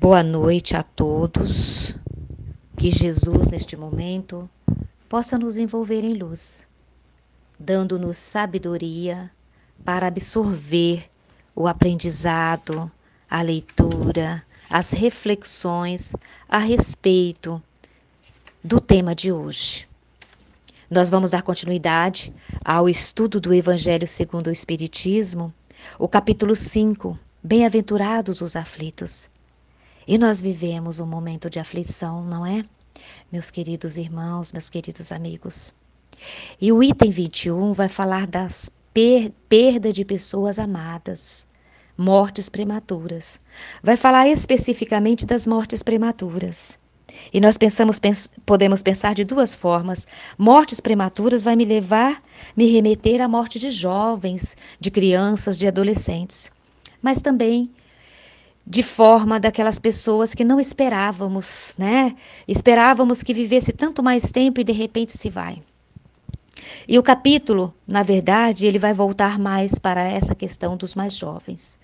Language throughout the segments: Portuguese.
Boa noite a todos. Que Jesus, neste momento, possa nos envolver em luz, dando-nos sabedoria para absorver o aprendizado, a leitura, as reflexões a respeito do tema de hoje. Nós vamos dar continuidade ao estudo do Evangelho segundo o Espiritismo, o capítulo 5, Bem-aventurados os aflitos. E nós vivemos um momento de aflição, não é? Meus queridos irmãos, meus queridos amigos. E o item 21 vai falar das per perda de pessoas amadas, mortes prematuras. Vai falar especificamente das mortes prematuras. E nós pensamos, pens podemos pensar de duas formas. Mortes prematuras vai me levar, me remeter à morte de jovens, de crianças, de adolescentes. Mas também de forma daquelas pessoas que não esperávamos, né? Esperávamos que vivesse tanto mais tempo e de repente se vai. E o capítulo, na verdade, ele vai voltar mais para essa questão dos mais jovens.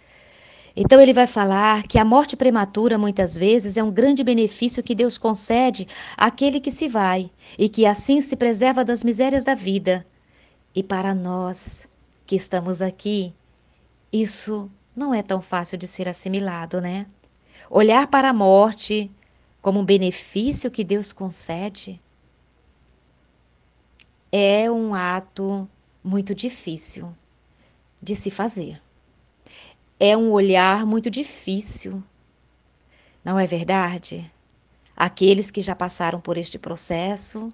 Então ele vai falar que a morte prematura muitas vezes é um grande benefício que Deus concede àquele que se vai e que assim se preserva das misérias da vida. E para nós que estamos aqui, isso não é tão fácil de ser assimilado, né? Olhar para a morte como um benefício que Deus concede é um ato muito difícil de se fazer é um olhar muito difícil. Não é verdade? Aqueles que já passaram por este processo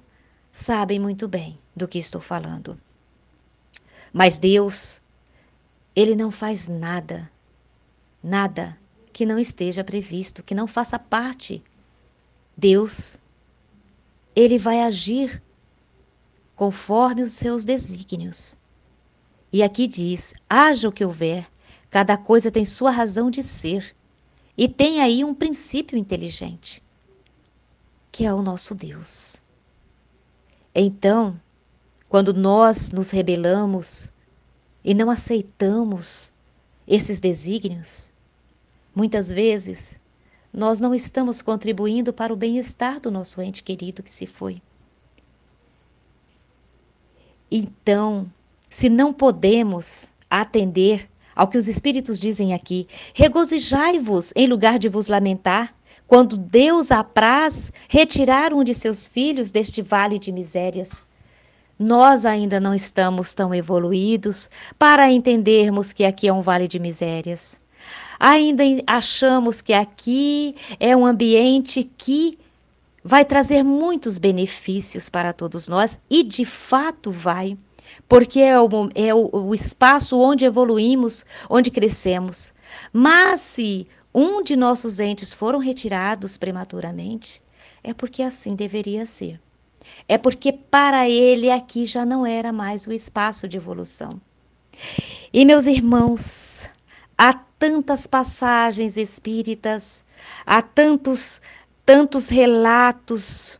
sabem muito bem do que estou falando. Mas Deus, Ele não faz nada, nada que não esteja previsto, que não faça parte. Deus, Ele vai agir conforme os seus desígnios. E aqui diz: haja o que houver, Cada coisa tem sua razão de ser e tem aí um princípio inteligente, que é o nosso Deus. Então, quando nós nos rebelamos e não aceitamos esses desígnios, muitas vezes nós não estamos contribuindo para o bem-estar do nosso ente querido que se foi. Então, se não podemos atender ao que os Espíritos dizem aqui: regozijai-vos em lugar de vos lamentar, quando Deus apraz retirar um de seus filhos deste vale de misérias. Nós ainda não estamos tão evoluídos para entendermos que aqui é um vale de misérias. Ainda achamos que aqui é um ambiente que vai trazer muitos benefícios para todos nós e de fato vai porque é o, é o, o espaço onde evoluímos, onde crescemos. Mas se um de nossos entes foram retirados prematuramente, é porque assim deveria ser. É porque para ele aqui já não era mais o espaço de evolução. E meus irmãos, há tantas passagens espíritas, há tantos tantos relatos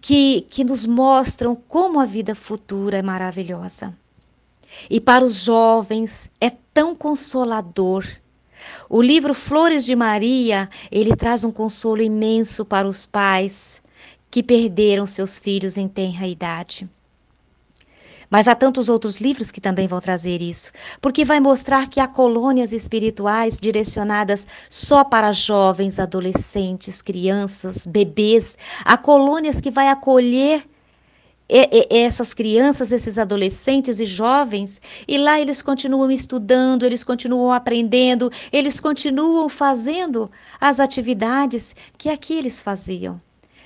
que, que nos mostram como a vida futura é maravilhosa. E para os jovens é tão consolador. O livro Flores de Maria, ele traz um consolo imenso para os pais que perderam seus filhos em tenra idade. Mas há tantos outros livros que também vão trazer isso, porque vai mostrar que há colônias espirituais direcionadas só para jovens, adolescentes, crianças, bebês, há colônias que vai acolher essas crianças, esses adolescentes e jovens, e lá eles continuam estudando, eles continuam aprendendo, eles continuam fazendo as atividades que aqui eles faziam,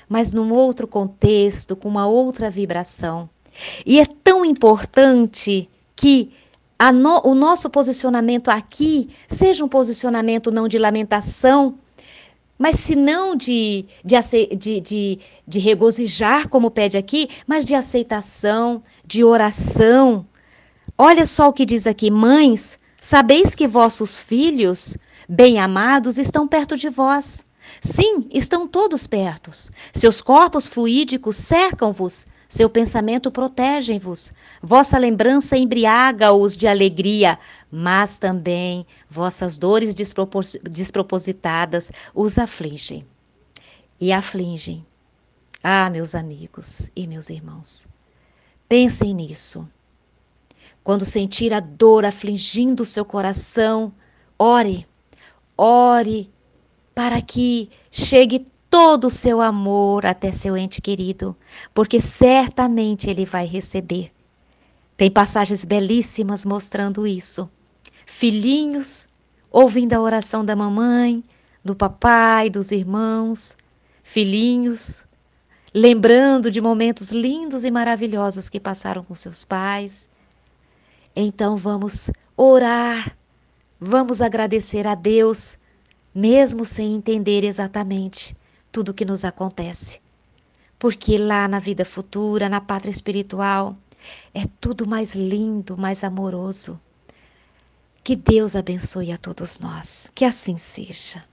mas num outro contexto, com uma outra vibração. E é tão importante que no, o nosso posicionamento aqui seja um posicionamento não de lamentação, mas se não de, de, de, de, de regozijar, como pede aqui, mas de aceitação, de oração. Olha só o que diz aqui: Mães, sabeis que vossos filhos, bem amados, estão perto de vós. Sim, estão todos perto. Seus corpos fluídicos cercam-vos Seu pensamento protegem-vos, vossa lembrança embriaga-os de alegria, mas também vossas dores despropos despropositadas os afligem. E afligem. Ah, meus amigos e meus irmãos, pensem nisso. Quando sentir a dor afligindo o seu coração, ore, ore para que chegue todo o seu amor até seu ente querido, porque certamente ele vai receber. Tem passagens belíssimas mostrando isso. Filhinhos ouvindo a oração da mamãe, do papai, dos irmãos, filhinhos lembrando de momentos lindos e maravilhosos que passaram com seus pais. Então vamos orar, vamos agradecer a Deus, mesmo sem entender exatamente tudo o que nos acontece. Porque lá na vida futura, na pátria espiritual, é tudo mais lindo, mais amoroso. Que Deus abençoe a todos nós. Que assim seja.